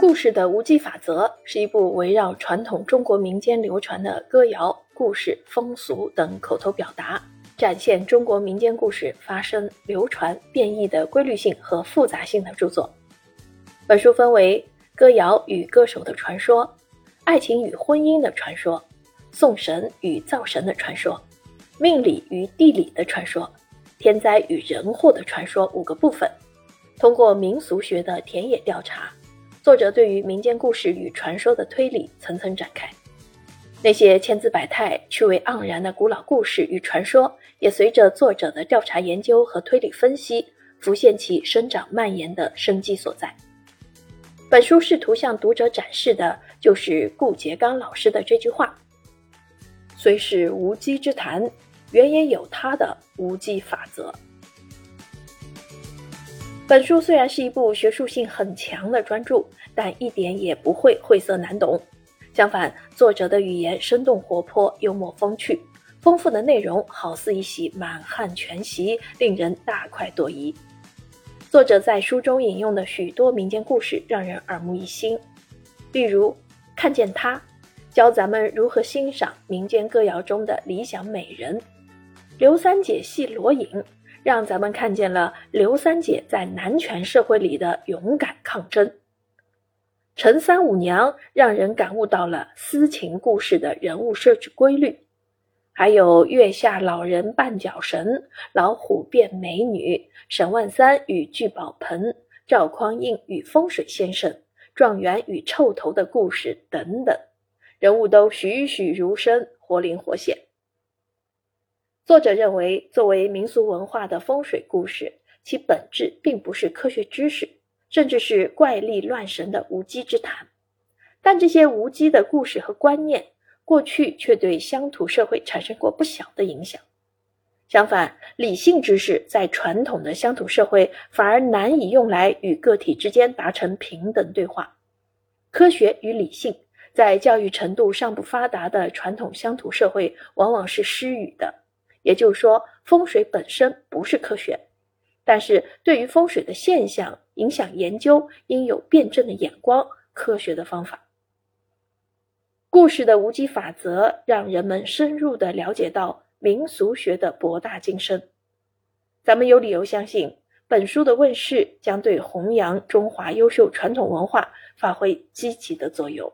故事的无机法则是一部围绕传统中国民间流传的歌谣、故事、风俗等口头表达，展现中国民间故事发生、流传、变异的规律性和复杂性的著作。本书分为歌谣与歌手的传说、爱情与婚姻的传说、送神与造神的传说、命理与地理的传说、天灾与人祸的传说五个部分。通过民俗学的田野调查。作者对于民间故事与传说的推理层层展开，那些千姿百态、趣味盎然的古老故事与传说，也随着作者的调查研究和推理分析，浮现其生长蔓延的生机所在。本书试图向读者展示的，就是顾颉刚老师的这句话：“虽是无稽之谈，原也有它的无稽法则。”本书虽然是一部学术性很强的专著，但一点也不会晦涩难懂。相反，作者的语言生动活泼、幽默风趣，丰富的内容好似一袭满汉全席，令人大快朵颐。作者在书中引用的许多民间故事让人耳目一新，例如“看见她”，教咱们如何欣赏民间歌谣中的理想美人；“刘三姐戏罗隐”。让咱们看见了刘三姐在男权社会里的勇敢抗争。陈三五娘让人感悟到了私情故事的人物设置规律，还有月下老人绊脚神、老虎变美女、沈万三与聚宝盆、赵匡胤与风水先生、状元与臭头的故事等等，人物都栩栩如生，活灵活现。作者认为，作为民俗文化的风水故事，其本质并不是科学知识，甚至是怪力乱神的无稽之谈。但这些无稽的故事和观念，过去却对乡土社会产生过不小的影响。相反，理性知识在传统的乡土社会反而难以用来与个体之间达成平等对话。科学与理性在教育程度尚不发达的传统乡土社会，往往是失语的。也就是说，风水本身不是科学，但是对于风水的现象影响研究，应有辩证的眼光、科学的方法。故事的无稽法则，让人们深入的了解到民俗学的博大精深。咱们有理由相信，本书的问世将对弘扬中华优秀传统文化发挥积极的作用。